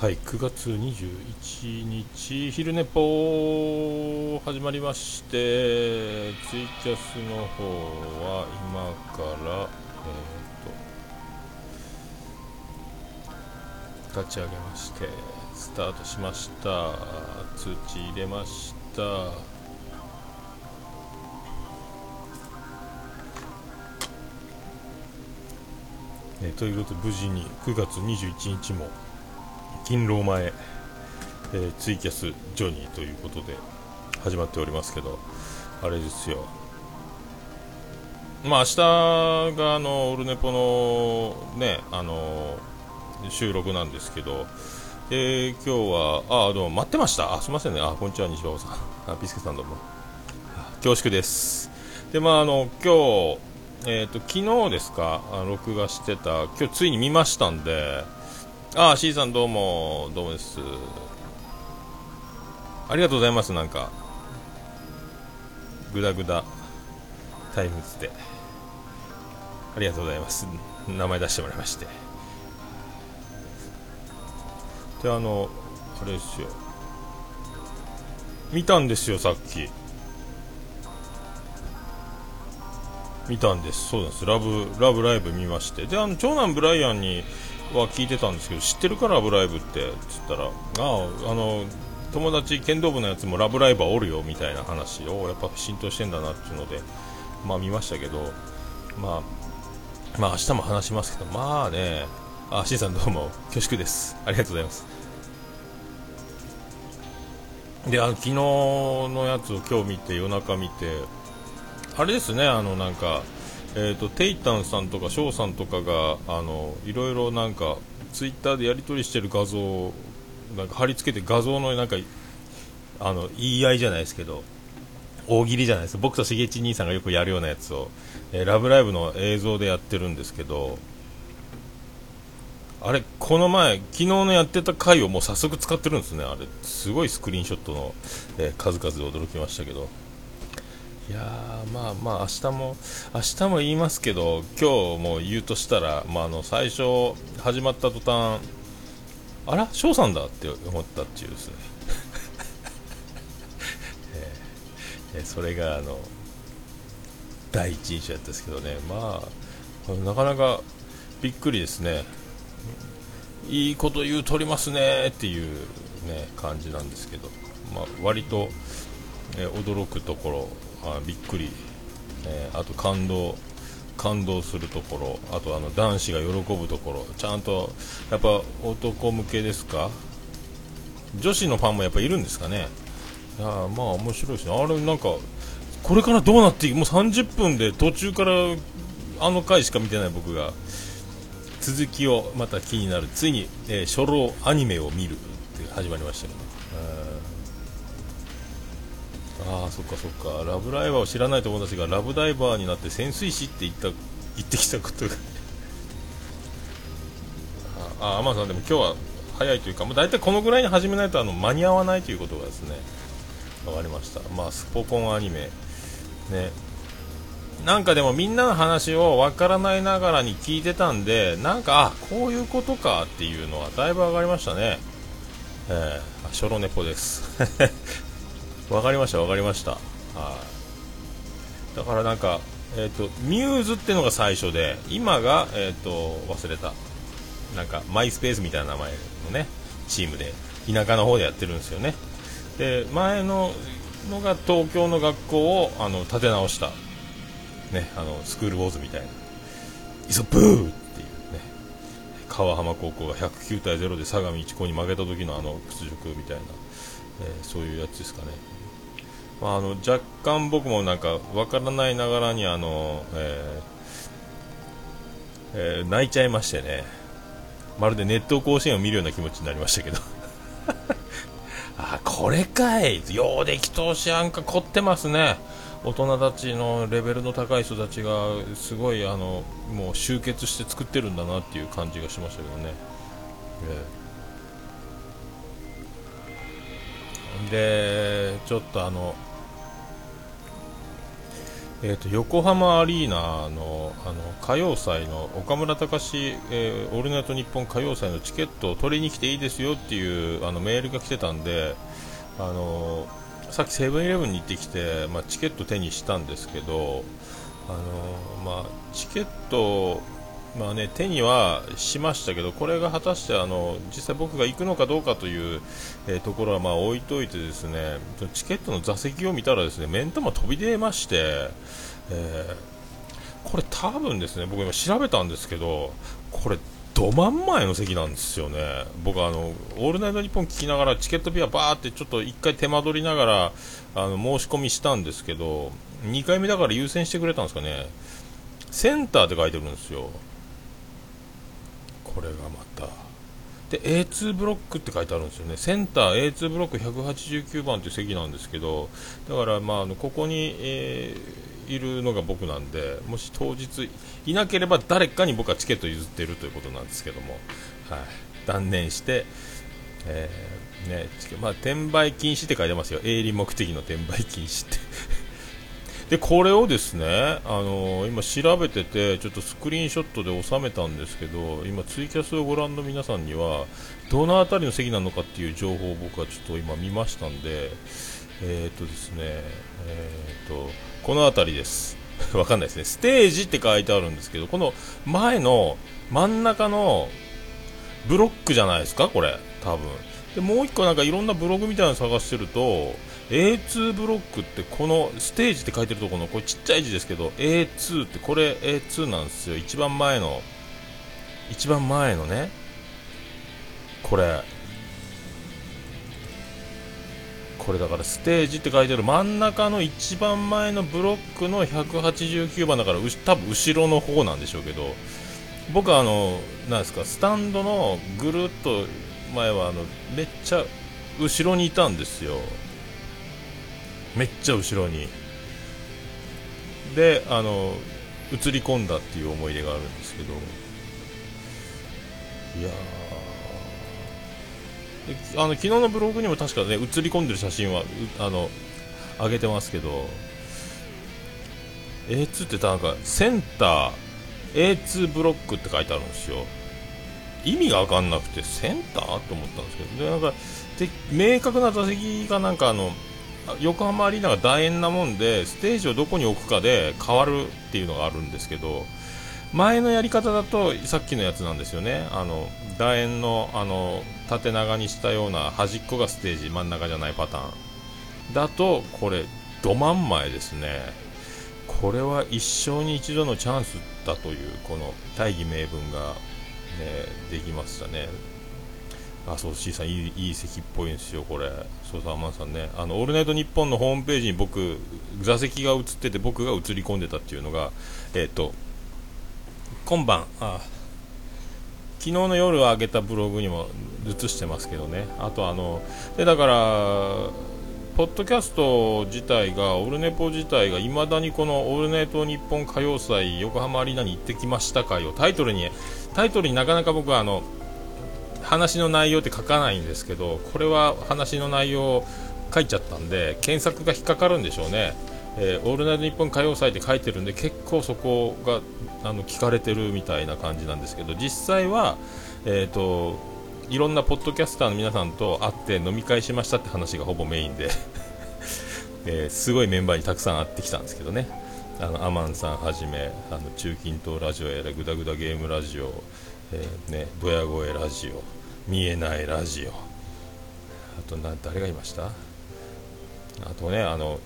はい9月21日昼寝ぽ始まりましてツイキャスの方は今からえー、と立ち上げましてスタートしました。通知入れました。えということで無事に9月21日も勤労前、えー、ツイキャスジョニーということで始まっておりますけどあれですよ。まあ明日があのオルネポのねあの収録なんですけどえー、今日はあどうも待ってました。あすみませんね。あこんにちは西馬さん。あビスケさんどうも。恐縮です。でまああの今日えっ、ー、と昨日ですか録画してた今日ついに見ましたんでああ C さんどうもどうもです。ありがとうございますなんか。グダグダタイムズで。ありがとうございます。名前出してもらいまして。であのあれですよ。見たんですよさっき。見たんです。そうなんです。ラブラブライブ見まして。であの長男ブライアンには聞いてたんですけど知ってるかラブライブって？つったらああの友達剣道部のやつもラブライブはおるよみたいな話をやっぱ浸透してんだなっていうのでまあ見ましたけどまあまあ明日も話しますけどまあねあしんさんどうも恐縮です。ありがとうございます。であの昨日のやつを今日見て夜中見てあれですねあのなんかえーと、テイタンさんとか翔さんとかがあのいろいろなんかツイッターでやり取りしてる画像をなんか貼り付けて画像のなんかあの言い合いじゃないですけど大喜利じゃないです。僕としげち兄さんがよくやるようなやつを、えー、ラブライブの映像でやってるんですけどあれこの前昨日のやってた回をもう早速使ってるんですね。あれすごいスクリーンショットの、えー、数々で驚きましたけど。いやまあまあ明日も明日も言いますけど今日も言うとしたら、まあ、あの最初始まった途端あら翔さんだって思ったっていうですね、えー、それがあの第一印象やったんですけどね。まあなかなかびっくりですね。いいこと言うとりますねっていうね感じなんですけど、まあ、割と、えー、驚くところあびっくり、えー、あと感動感動するところ。あとあの男子が喜ぶところ。ちゃんとやっぱ男向けですか？女子のファンもやっぱいるんですかね？いやまあ面白いですね。あれなんかこれからどうなっていく？もう30分で途中からあの回しか見てない僕が続きをまた気になる。ついに、えー、初老アニメを見るって始まりましたよねああそっかそっか。ラブライバーを知らない友達がラブダイバーになって潜水士って言った言ってきたことが。ああ天野さんでも今日は早いというかもう大体このぐらいに始めないとあの間に合わないということがですね分かりました。まあスポコンアニメ。ね。なんかでもみんなの話を分からないながらに聞いてたんでなんかあこういうことかっていうのはだいぶ上がりましたね。えー、ショロネポです。わかりましたわかりました。はい。だからなんかえっ、ー、とミューズってのが最初で今がえっ、ー、と忘れた。なんかマイスペースみたいな名前のねチームで田舎の方でやってるんですよね。で前ののが東京の学校をあの立て直した。ねあのスクールウォーズみたいな。イソブーっていうね。川浜高校が109対0で相模一高に負けた時のあの屈辱みたいな、えー、そういうやつですかね。まあ、あの若干僕もなんか分からないながらにあの、えーえー、泣いちゃいましてね。まるで熱湯甲子園を見るような気持ちになりましたけど。あこれかい。ようでき通しあんか凝ってますね。大人たちのレベルの高い人たちがすごいあのもう集結して作ってるんだなっていう感じがしましたけどね、えー、でちょっとあのえーと、横浜アリーナのあの歌謡祭の岡村隆史、えー、オールナイトニッポン歌謡祭のチケットを取りに来ていいですよっていうあのメールが来てたんで、あのさっきセブンイレブンに行ってきて、まあ、チケット手にしたんですけど、あのまあ、チケットまあね、手にはしましたけど、これが果たしてあの実際僕が行くのかどうかという、えー、ところはまあ置いといてですねチケットの座席を見たらですね目ん玉飛び出まして、えー、これ多分ですね僕今調べたんですけどこれど真ん前の席なんですよね、僕あの、オールナイトニッポン聞きながらチケットピアバーってちょっと1回手間取りながらあの申し込みしたんですけど2回目だから優先してくれたんですかね。センターって書いてるんですよ。これがまた。で A2 ブロックって書いてあるんですよね。センター A2 ブロック189番という席なんですけどだからまあここに、えー、いるのが僕なんでもし当日いなければ誰かに僕はチケット譲っているということなんですけども、はい、断念して、えーねまあ、転売禁止って書いてますよ。営利目的の転売禁止って。でこれをですね、あのー、今調べててちょっとスクリーンショットで収めたんですけど今ツイキャスをご覧の皆さんにはどの辺りの席なのかっていう情報を僕はちょっと今見ましたんでえー、とですねえー、とこの辺りです。わかんないですね。ステージって書いてあるんですけどこの前の真ん中のブロックじゃないですかこれ多分。でもう1個なんかいろんなブログみたいなの探してると A2 ブロックってこのステージって書いてるところのこれちっちゃい字ですけど A2 ってこれ A2 なんですよ。一番前の一番前のね。これ。これだからステージって書いてある。真ん中の一番前のブロックの189番だから多分後ろの方なんでしょうけど。僕はあのなんですかスタンドのぐるっと前はあのめっちゃ後ろにいたんですよ。めっちゃ後ろに。であの映り込んだっていう思い出があるんですけど。いやあの昨日のブログにも確かね映り込んでる写真はあの上げてますけど。A2 ってなんかセンター A2 ブロックって書いてあるんですよ。意味が分かんなくてセンター？と思ったんですけど。でなんかで明確な座席がなんかあの横浜アリーナが楕円なもんでステージをどこに置くかで変わるっていうのがあるんですけど前のやり方だとさっきのやつなんですよね。あの楕円のあの縦長にしたような端っこがステージ真ん中じゃないパターン。だとこれど真ん前ですね。これは一生に一度のチャンスだというこの大義名分が、ね、できましたね。あそう C さんいいいい席っぽいんですよこれ。そうさんマンさんね。あのオールナイトニッポンのホームページに僕座席が映ってて僕が映り込んでたっていうのがえっ、ー、と今晩あ昨日の夜上げたブログにも映してますけどね。あとあのでだからポッドキャスト自体がオルネポ自体がいまだにこの「オールナイトニッポン歌謡祭横浜アリーナに行ってきました会」をタイトルにタイトルになかなか僕はあの話の内容って書かないんですけどこれは話の内容書いちゃったんで検索が引っかかるんでしょうね「えー、オールナイトニッポン歌謡祭」って書いてるんで結構そこがあの聞かれてるみたいな感じなんですけど実際は、えーと、いろんなポッドキャスターの皆さんと会って飲み会しましたって話がほぼメインで えー、すごいメンバーにたくさん会ってきたんですけどね。あのアマンさんはじめあの中近東ラジオやらグダグダゲームラジオえー、ね、ドヤ声ラジオ見えないラジオ。あとな誰がいました？あとねあの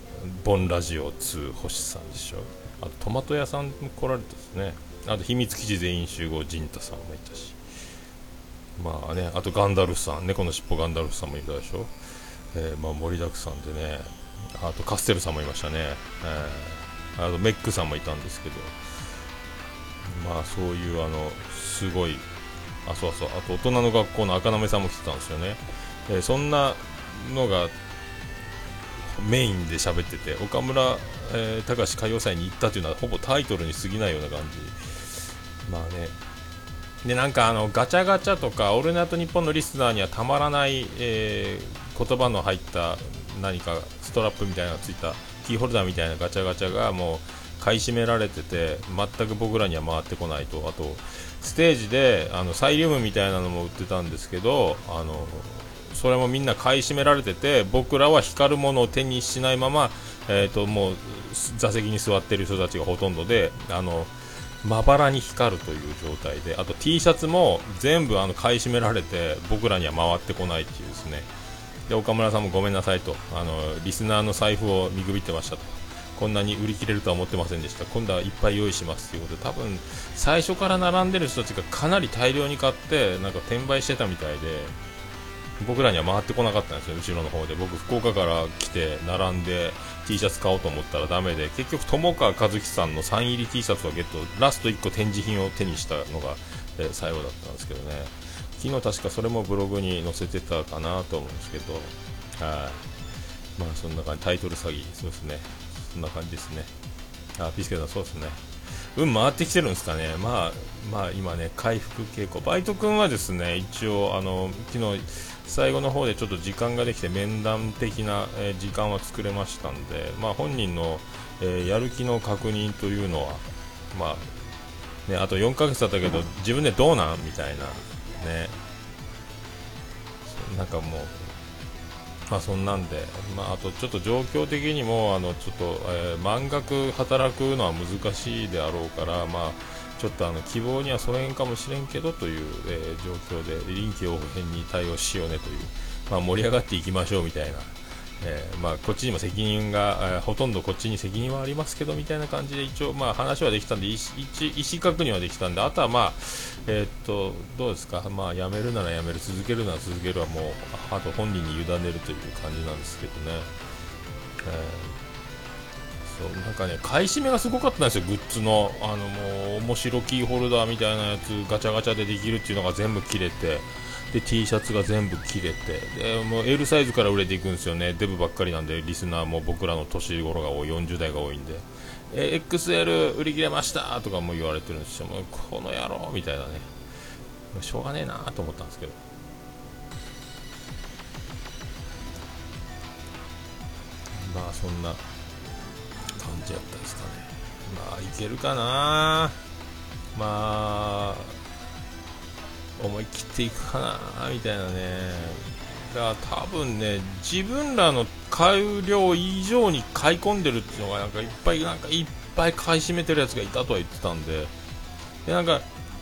ボンラジオ2星さんでしょ。あとトマト屋さんも来られたですね。あと秘密基地全員集合陣太さんもいたし。まあねあとガンダルフさん猫のしっぽガンダルフさんもいたでしょ、えー、まあ、盛りだくさんでね。あとカステルさんもいましたね、えー、あとメックさんもいたんですけど。まあそういうあのすごいあそうそう。あと大人の学校の赤なさんも来てたんですよね、えー、そんなのがメインで喋ってて岡村、えー、隆歌謡祭に行ったというのはほぼタイトルに過ぎないような感じ。まあね。でなんかあのガチャガチャとか「オールナイトニッポン」のリスナーにはたまらない、えー、言葉の入った何かストラップみたいなのがついたキーホルダーみたいなガチャガチャがもう買い占められてて全く僕らには回ってこないと。あとステージであのサイリウムみたいなのも売ってたんですけどあのそれもみんな買い占められてて僕らは光るものを手にしないまま、えーと、もう座席に座ってる人たちがほとんどであのまばらに光るという状態であと T シャツも全部あの買い占められて僕らには回ってこないっていうですね。で岡村さんもごめんなさいとあのリスナーの財布を見くびってましたと。こんなに売り切れるとは思ってませんでした。今度はいっぱい用意しますということで多分最初から並んでる人たちがかなり大量に買ってなんか転売してたみたいで僕らには回ってこなかったんですよ。後ろの方で。僕福岡から来て並んで T シャツ買おうと思ったらダメで。結局友川一樹さんのサイン入り T シャツをゲット。ラスト1個展示品を手にしたのが、え最後だったんですけどね。昨日確かそれもブログに載せてたかなと思うんですけど。はい。まあそんな感じ。タイトル詐欺そうですね。そんな感じですね。あピスケさんそうですね。運回ってきてるんですかね。まあまあ今ね回復傾向。バイト君はですね一応あの昨日最後の方でちょっと時間ができて面談的な、え、時間は作れましたんで、まあ、本人の、えー、やる気の確認というのは、まあね、あと4ヶ月だったけど自分でどうなん？みたいな、ね、なんかもう、まあ、そんなんで、まあ、あとちょっと状況的にもあのちょっと、えー、満額働くのは難しいであろうから、まあちょっとあの希望には添えんかもしれんけどという、えー、状況で臨機応変に対応しようねという、まあ、盛り上がっていきましょうみたいな、えー、まあ、こっちにも責任が、えー、ほとんどこっちに責任はありますけどみたいな感じで一応、まあ、話はできたんで意思確認はできたんであとは、まあえー、っとどうですか、まあ、やめるならやめる続けるなら続けるはもうあと本人に委ねるという感じなんですけどね。えーそうなんかね買い占めがすごかったんですよ、グッズの。あのもう面白キーホルダーみたいなやつガチャガチャでできるっていうのが全部切れて。で T シャツが全部切れてでもう L サイズから売れていくんですよね、デブばっかりなんでリスナーも僕らの年頃が多い40代が多いんで、え XL 売り切れましたとかも言われてるんですよ、もうこの野郎みたいなね、しょうがねえなと思ったんですけど。まあそんな感じやったですかね。まあいけるかな。まあ思い切っていくかなみたいなね。だから多分ね自分らの買う量以上に買い込んでるっていうのがなんかいっぱいなんかいっぱい買い占めてるやつがいたとは言ってたんで。でなんか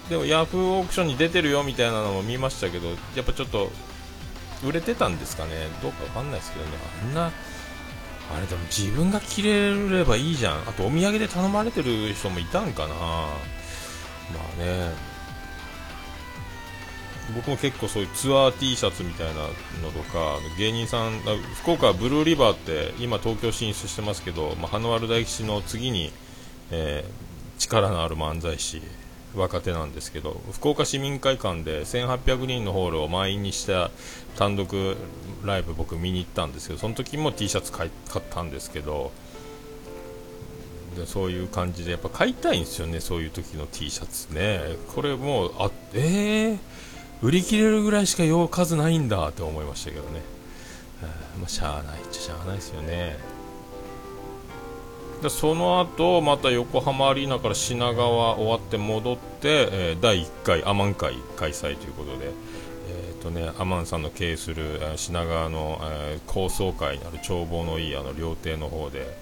でもヤフーオークションに出てるよみたいなのも見ましたけどやっぱちょっと売れてたんですかね。どうかわかんないですけどね。あんなあれでも自分が着れればいいじゃん。あとお土産で頼まれてる人もいたんかな。まあね。僕も結構そういうツアー T シャツみたいなのとか芸人さん福岡はブルーリバーって今東京進出してますけど、まあ、花丸大吉の次に、えー、力のある漫才師若手なんですけど福岡市民会館で1800人のホールを満員にした単独ライブ僕見に行ったんですけどその時も T シャツ買ったんですけどでそういう感じでやっぱ買いたいんですよねそういう時の T シャツね。これもうあえー、売り切れるぐらいしか用数ないんだって思いましたけどね、まあ、しゃあないっちゃしゃあないですよね。でその後また横浜アリーナから品川終わって戻って、えー、第1回アマン会開催ということで、えーとね、アマンさんの経営する、えー、品川の、えー、高層階にある眺望のいいあの料亭の方で、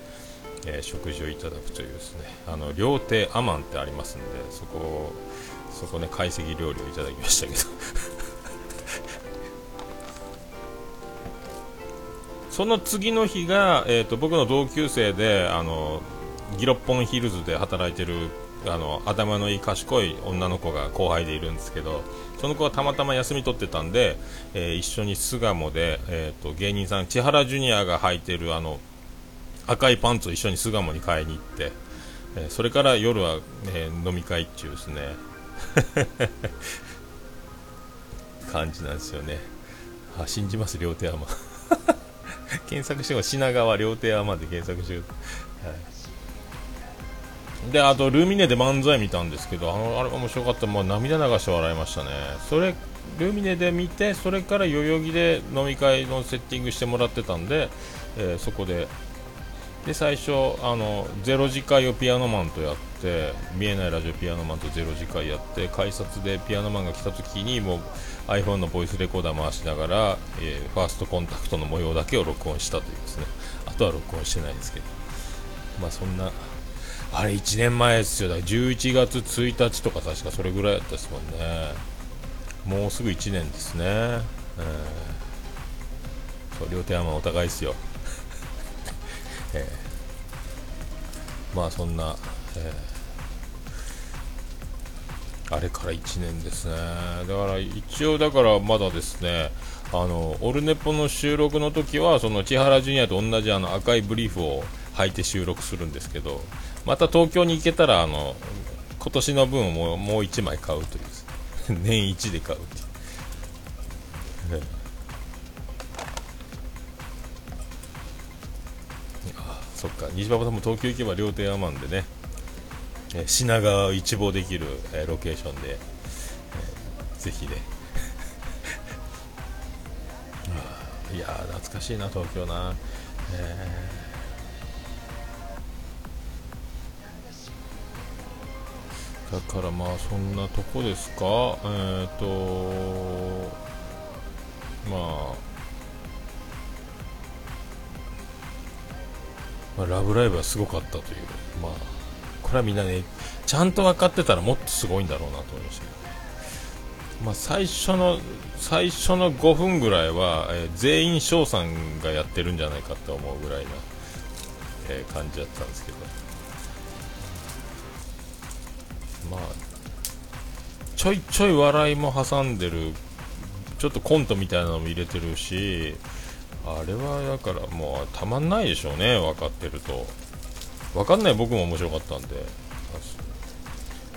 えー、食事をいただくというですねあの料亭アマンってありますんでそこそこね懐石料理をいただきましたけど。その次の日が、えーと、僕の同級生であのギロッポンヒルズで働いてるあの頭のいい賢い女の子が後輩でいるんですけどその子はたまたま休み取ってたんで、えー、一緒に巣鴨で、えーと、芸人さん千原ジュニアが履いてるあの赤いパンツを一緒に巣鴨に買いに行って、えー、それから夜は、えー、飲み会っていうですね感じなんですよね。あ信じます両手はま 検索しても品川両手山で検索してください、はい、であとルミネで漫才見たんですけどあのあれ面白かった。もう涙流して笑いましたね。それルミネで見てそれから代々木で飲み会のセッティングしてもらってたんで、えー、そこで。で最初あのゼロ次会をピアノマンとやっって見えないラジオピアノマンとゼロ次会やって改札でピアノマンが来た時にもう iPhone のボイスレコーダー回しながら、えー、ファーストコンタクトの模様だけを録音したというですね。あとは録音してないですけど。まあそんなあれ1年前ですよ。だから11月1日とか確かそれぐらいだったですもんね。もうすぐ1年ですね、えー、そう両手山お互いですよ。えー、まあそんな、えー、あれから1年ですね。だから一応だからまだですねあのオルネポの収録の時はその千原ジュニアと同じあの赤いブリーフを履いて収録するんですけどまた東京に行けたらあの今年の分をもうもう1枚買うという 年1で買うっていう、そっか。西馬場さんも東京行けば両手アマンでね、品川を一望できる、えロケーションで、えぜひね。いや懐かしいな東京な、えー。だからまあそんなとこですか。えっ、ー、とまあまあ、ラブライブはすごかったという、まあ、これはみんなね、ちゃんと分かってたらもっとすごいんだろうなと思いましたけど、まあ、最初の、最初の5分ぐらいは、えー、全員翔さんがやってるんじゃないかって思うぐらいな、えー、感じだったんですけど、まあちょいちょい笑いも挟んでるちょっとコントみたいなのも入れてるしあれはだからもうたまんないでしょうね分かってると。分かんない僕も面白かったんで。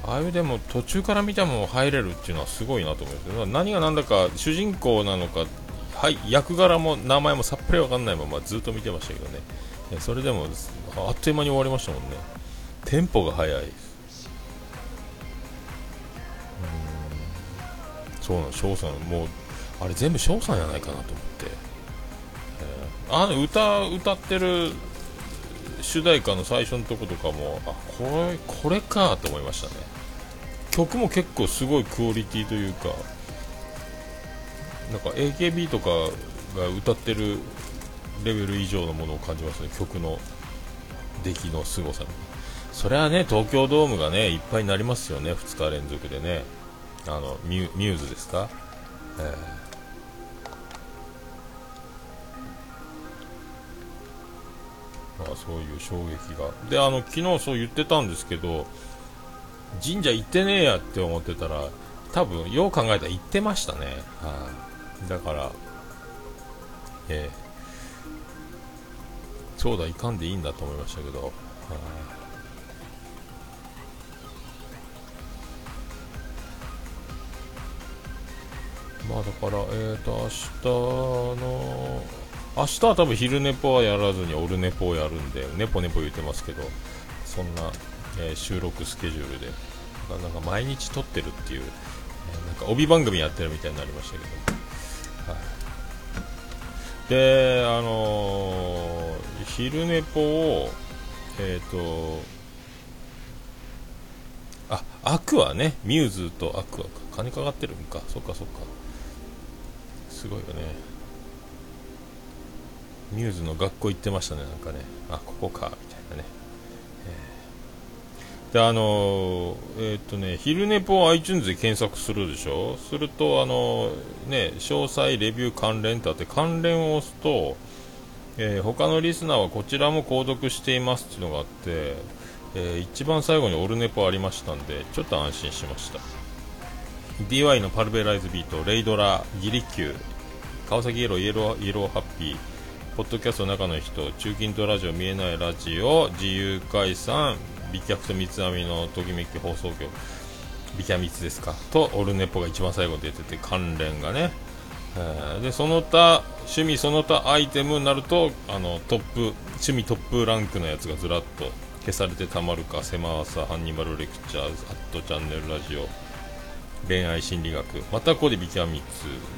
ああいうでも途中から見たも入れるっていうのはすごいなと思います何が何だか主人公なのか、はい、役柄も名前もさっぱり分かんないままずっと見てましたけどね。それでもあっという間に終わりましたもんね。テンポが速い。そうなん翔さんもうあれ全部翔さんじゃないかなと思って、えー、あの歌歌ってる主題歌の最初のとことかもあこれこれかと思いましたね。曲も結構すごいクオリティというかなんか AKB とかが歌ってるレベル以上のものを感じますね。曲の出来の凄さに。それはね東京ドームがねいっぱいになりますよね。2日連続でね。あのミューズですか、えー、まあ、そういう衝撃が。であの昨日そう言ってたんですけど神社行ってねえやって思ってたら多分よう考えたら行ってましたね、はあ、だからえー、そうだいかんでいいんだと思いましたけど、はあまあだから、えっ、ー、と、明日の、明日は多分昼寝ぽはやらずにオルネポをやるんで、ネポネポ言ってますけど、そんな、えー、収録スケジュールで、なんか毎日撮ってるっていう、えー、なんか帯番組やってるみたいになりましたけど、はい、で、あのー、昼寝ぽを、えっ、と、あ、アクアね、ミューズとアクアか、金かかってるんか、そっかそっか。すごいよね。ミューズの学校行ってましたねなんかね。あここかみたいなね、えー、であのー、えー、っとね昼寝ぽを iTunes で検索するでしょ？するとあのね詳細レビュー関連ってあって関連を押すとえー、他のリスナーはこちらも購読していますっていうのがあって、えー、一番最後にオルネポありましたんでちょっと安心しました。DY のパルベライズビートレイドラギリキュー川崎イエローイエローイエローハッピー。ポッドキャストの中の人中近東ラジオ見えないラジオ自由解散美脚と三つ編みのときめき放送局美脚三つですか？とオルネポが一番最後に出てて関連がね、えー、でその他趣味その他アイテムになるとあのトップ趣味トップランクのやつがずらっと消されてたまるか狭さハンニバルレクチャーズアットチャンネルラジオ恋愛心理学またここでビキャミ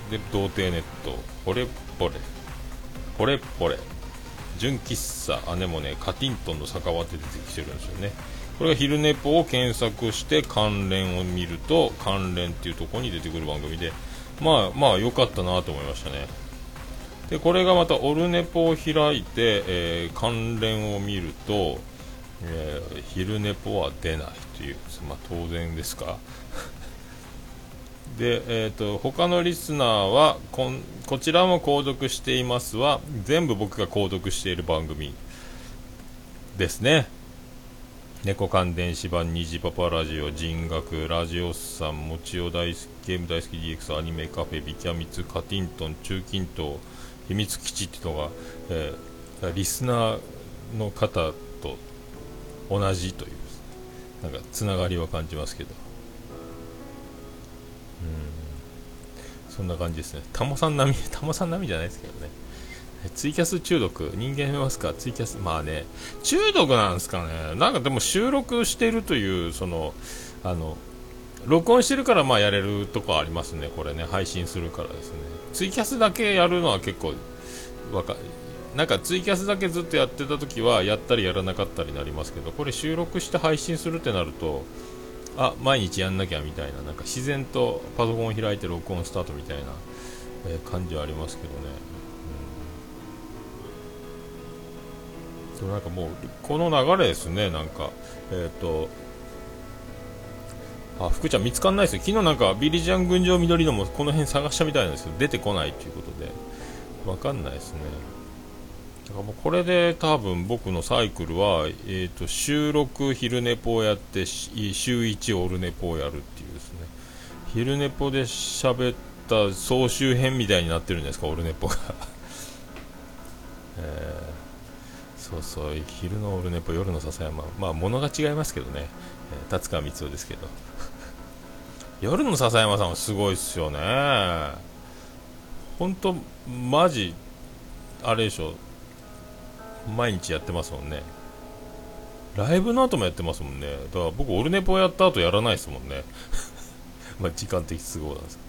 ツで童貞ネットポレポレ。ポレポレ純喫茶アネモネカティントンの酒場って出てきてるんですよね。これが昼寝ぽを検索して関連を見ると関連っていうところに出てくる番組で。まあまあ良かったなと思いましたね。でこれがまたオルネポを開いて、えー、関連を見ると、えー、昼寝ぽは出ないという、まあ、当然ですか。で、えーと、他のリスナーはこんこちらも購読していますは全部僕が購読している番組ですね。猫缶電子版虹パパラジオ人学ラジオスさんもちお大好きゲーム大好き DX アニメカフェビキャミツカティントン中近東秘密基地っていうのが、えー、リスナーの方と同じというなんかつながりは感じますけど。そんな感じですね。タモさん並み タモさん並みじゃないですけどね。ツイキャス中毒？人間見ますか？ツイキャス？まあね。中毒なんですかね。なんかでも収録してるというそのあの録音してるからまあやれるとこありますね。これね。配信するからですね。ツイキャスだけやるのは結構わかなんかツイキャスだけずっとやってた時はやったりやらなかったりなりますけどこれ収録して配信するってなるとあ毎日やんなきゃみたいななんか自然とパソコンを開いて録音スタートみたいな、え、感じはありますけどね。うん。でもなんかもうこの流れですねなんか。えっ、ー、とあ福ちゃん見つかんないですよ。昨日なんかビリジャン群青緑のもこの辺探したみたいなんですけど出てこないということで。わかんないですね。だからもうこれで多分僕のサイクルは、えーと、収録昼寝ぽをやって週1オルネポをやるっていうですね。昼寝ぽで喋った総集編みたいになってるんですかオルネポが。えーそうそう昼のオルネポ夜の笹山。まあ物が違いますけどね、えー、達川光夫ですけど。夜の笹山さんはすごいっすよね。本当マジあれでしょ。う毎日やってますもんね。ライブの後もやってますもんね。だから僕オルネポやった後やらないですもんね。まあ時間的都合なんです。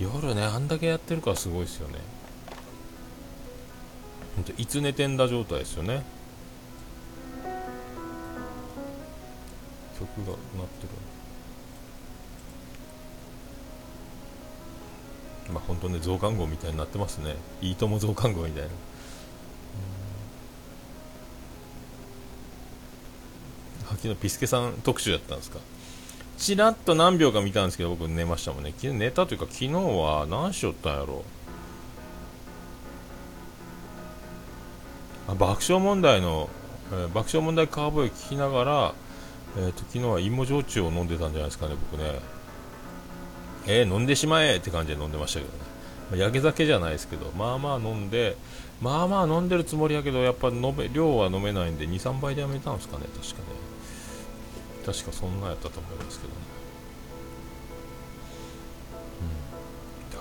夜ねあんだけやってるからすごいですよね。ほんといつ寝てんだ状態ですよね。曲が鳴ってる。まあ本当ね増刊号みたいになってますね。いいとも増刊号みたいな。昨日ピスケさん特集だったんですか？ちらっと何秒か見たんですけど僕寝ましたもんね。昨日寝たというか昨日は何しよったんやろ？あ爆笑問題の、えー、爆笑問題カーボーイ聞きながら、えーと、昨日は芋焼酎を飲んでたんじゃないですかね僕ね。えー、飲んでしまえって感じで飲んでましたけどね、まあ、焼け酒じゃないですけどまあまあ飲んでまあまあ飲んでるつもりやけどやっぱ飲め量は飲めないんで23杯でやめたんですかね確かね。確かそんなやったと思いますけどね。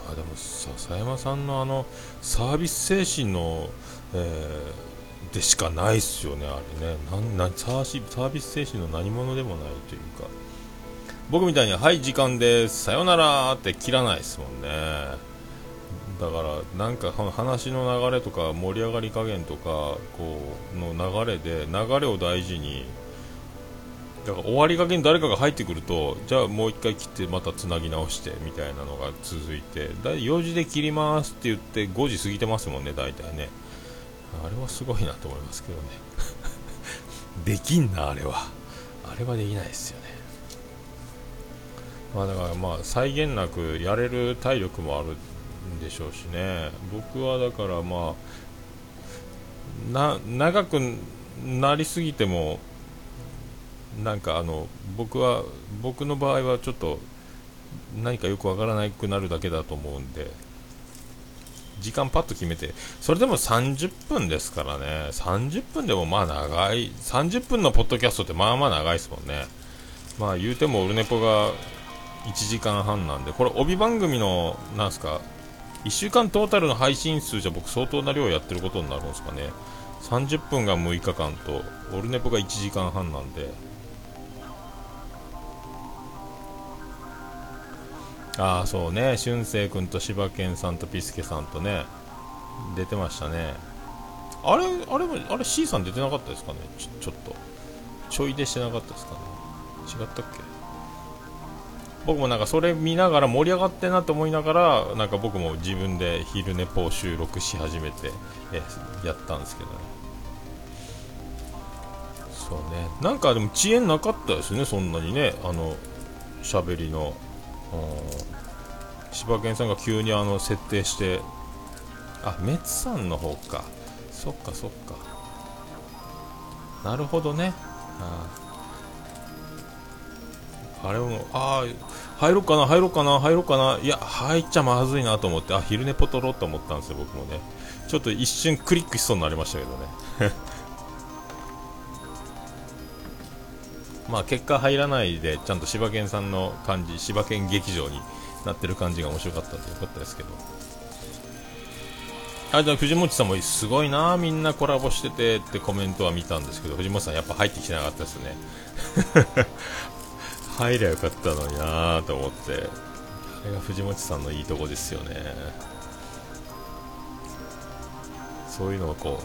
うん。でも笹山さんのあのサービス精神の、えー、でしかないっすよねあれね。なんなサービス精神の何者でもないというか。僕みたいに「はい時間ですさよなら」って切らないですもんね。だからなんか話の流れとか盛り上がり加減とかこうの流れで流れを大事にだから終わりがけに誰かが入ってくるとじゃあもう1回切ってまたつなぎ直してみたいなのが続いてだ4時で切りますって言って5時過ぎてますもんね大体ね。あれはすごいなと思いますけどね。できんなあれは。あれはできないですよね。まあだからまあ際限なくやれる体力もあるんでしょうしね。僕はだからまあ長くなりすぎてもなんかあの僕は僕の場合はちょっと何かよくわからなくなるだけだと思うんで時間パッと決めてそれでも30分ですからね。30分でもまあ長い30分のポッドキャストってまあまあ長いですもんね。まあ言うてもオルネポが1時間半なんでこれ帯番組のなんすか1週間トータルの配信数じゃ僕相当な量やってることになるんですかね。30分が6日間とオルネポが1時間半なんで。ああそうね。俊く君と柴犬さんとピスケさんとね。出てましたね。あれあれあれ C さん出てなかったですかね？ちちょっと。ちょいでしてなかったですかね？違ったっけ？僕もなんかそれ見ながら盛り上がってなと思いながらなんか僕も自分で昼寝ぽを収録し始めてえやったんですけど。ねそうね。なんかでも遅延なかったですねそんなにね。あの喋りの柴犬さんが急にあの設定してあメツさんの方か。そっかそっか。なるほどね。ああ。あれもああ入ろうかな入ろうかな入ろうかな。いや入っちゃまずいなと思ってあ昼寝ポトロと思ったんですよ僕もね。ちょっと一瞬クリックしそうになりましたけどね。まあ結果入らないでちゃんと柴犬さんの感じ柴犬劇場になってる感じが面白かったんでよかったですけど。あじゃあ藤本さんもすごいなみんなコラボしててってコメントは見たんですけど藤本さんやっぱ入ってきてなかったですね。入りゃよかったのになと思って。あれが藤本さんのいいとこですよね。そういうのをこ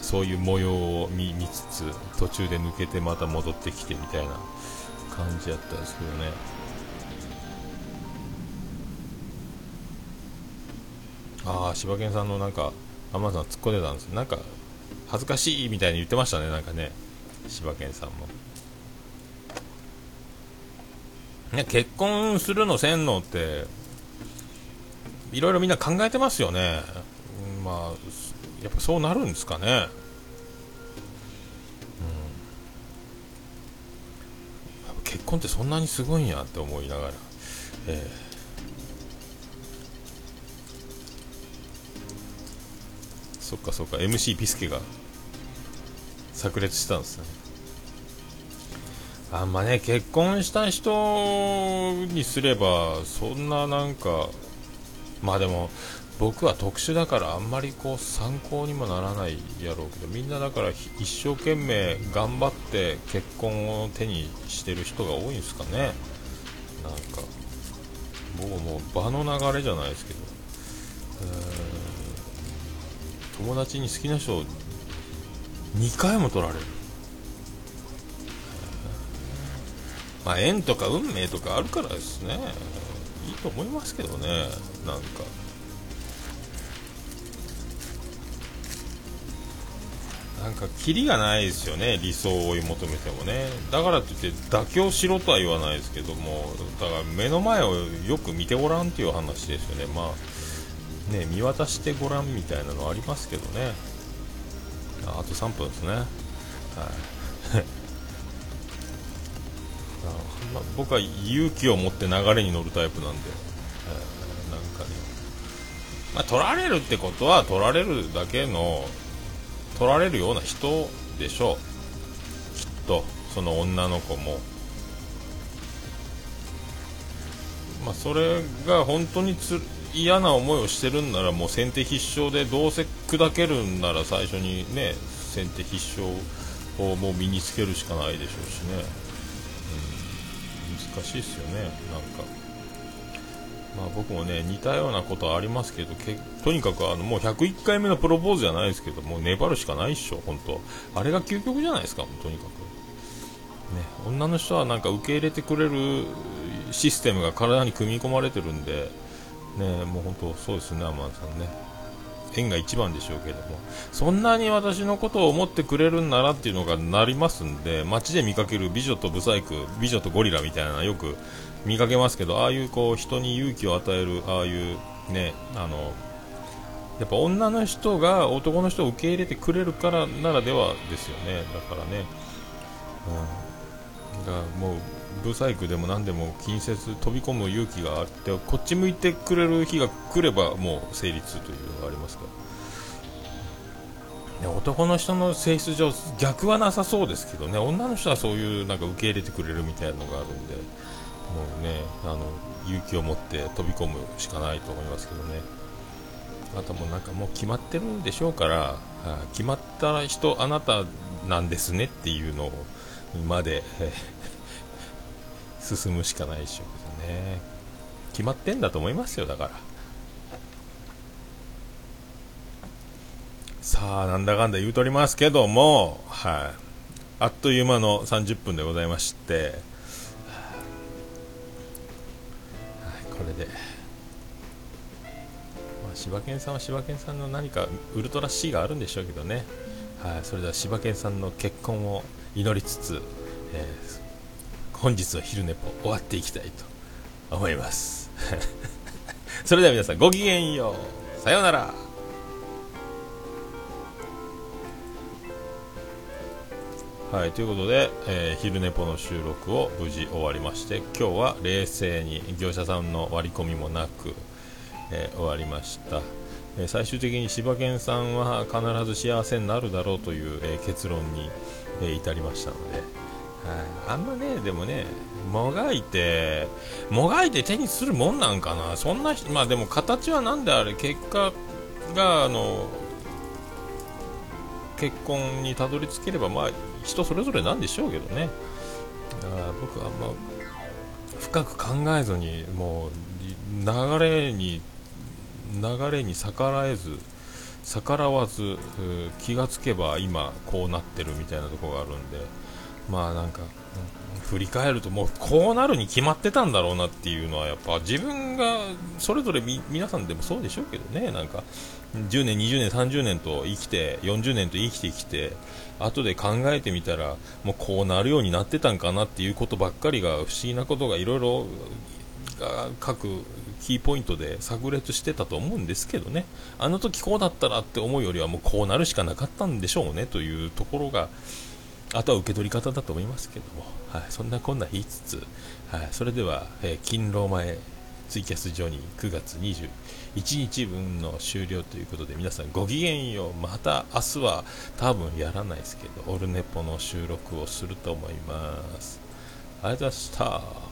うそういう模様を見見つつ途中で抜けてまた戻ってきてみたいな感じやったんですけどね。ああ柴犬さんのなんか天野さん突っ込んでたんです。なんか恥ずかしいみたいに言ってましたねなんかね。柴犬さんも。ね結婚するのせんのっていろいろみんな考えてますよね。まあやっぱそうなるんですかね。うん。結婚ってそんなにすごいんやって思いながら。えーそっかそっか。MC ピスケが炸裂したんですね。あんまね結婚した人にすればそんななんかまあでも僕は特殊だからあんまりこう参考にもならないやろうけどみんなだから一生懸命頑張って結婚を手にしてる人が多いんですかね。なんか僕もう場の流れじゃないですけど、友達に好きな人2回も取られる。まあ縁とか運命とかあるからですね。いいと思いますけどねなんか。なんかキリがないですよね理想を追い求めてもね。だからといって妥協しろとは言わないですけどもだから目の前をよく見てごらんっていう話ですよね。まあね、見渡してごらんみたいなのありますけどね。あと3分ですね。はい。まあ、僕は勇気を持って流れに乗るタイプなんで、えー、なんかね、まあ、取られるってことは取られるだけの取られるような人でしょう。きっとその女の子も。まあそれが本当につ嫌な思いをしてるんならもう先手必勝でどうせ砕けるんなら最初にね先手必勝をもう身につけるしかないでしょうしね、難しいですよねなんか。まあ僕もね似たようなことはありますけどけとにかくあのもう101回目のプロポーズじゃないですけどもう粘るしかないっしょ本当あれが究極じゃないですかとにかく。ね女の人はなんか受け入れてくれるシステムが体に組み込まれてるんでねもう本当そうですね、天野さんね。縁が一番でしょうけれども、そんなに私のことを思ってくれるんならっていうのがなりますんで、街で見かける美女とブサイク、美女とゴリラみたいなのよく見かけますけど、ああいうこう人に勇気を与える、ああいうね、あの、やっぱ女の人が男の人を受け入れてくれるからならではですよね、だからね。うん、だからもうブサイクでも何でも近接飛び込む勇気があってこっち向いてくれる日が来ればもう成立というのがありますから、ね、男の人の性質上逆はなさそうですけどね。女の人はそういうなんか受け入れてくれるみたいなのがあるんでもうねあの勇気を持って飛び込むしかないと思いますけどね。あともなんかもう決まってるんでしょうから、決まった人あなたなんですねっていうのをまで、え進むしかないでしょうね。決まってんだと思いますよだから。さあなんだかんだ言うとりますけどもはい。あっという間の30分でございまして、はい、これで、まあ、柴犬さんは柴犬さんの何かウルトラ C があるんでしょうけどね、はい、それでは柴犬さんの結婚を祈りつつ、えー、本日の昼寝ぽ終わっていきたいと思います。それでは皆さんごきげんよう。さようなら。はい、ということで、えー、昼寝ぽの収録を無事終わりまして今日は冷静に業者さんの割り込みもなく、えー、終わりました、えー、最終的に柴犬さんは必ず幸せになるだろうという、え結論に、え至りましたので、あんまねでもねもがいてもがいて手にするもんなんかな。そんなまあでも形は何であれ結果があの結婚にたどり着ければ、まあ、人それぞれなんでしょうけどね。だから僕はあんま深く考えずに、もう流れに、流れに逆らえず、逆らわず、気がつけば今こうなってるみたいなところがあるんで、まあなんか、振り返るともうこうなるに決まってたんだろうなっていうのはやっぱ自分がそれぞれ皆さんでもそうでしょうけどね。なんか10年、20年、30年と生きて40年と生きてきて後で考えてみたらもうこうなるようになってたんかなっていうことばっかりが不思議なことがいろいろ各キーポイントで炸裂してたと思うんですけどね。あの時こうだったらって思うよりはもうこうなるしかなかったんでしょうねというところがあとは受け取り方だと思いますけども、はい、そんなこんな言いつつ、はい、それでは、えー、勤労前ツイキャス上に9月21日分の終了ということで皆さんごきげんよう。また明日は多分やらないですけどオルネポの収録をすると思います。ありがとうございました。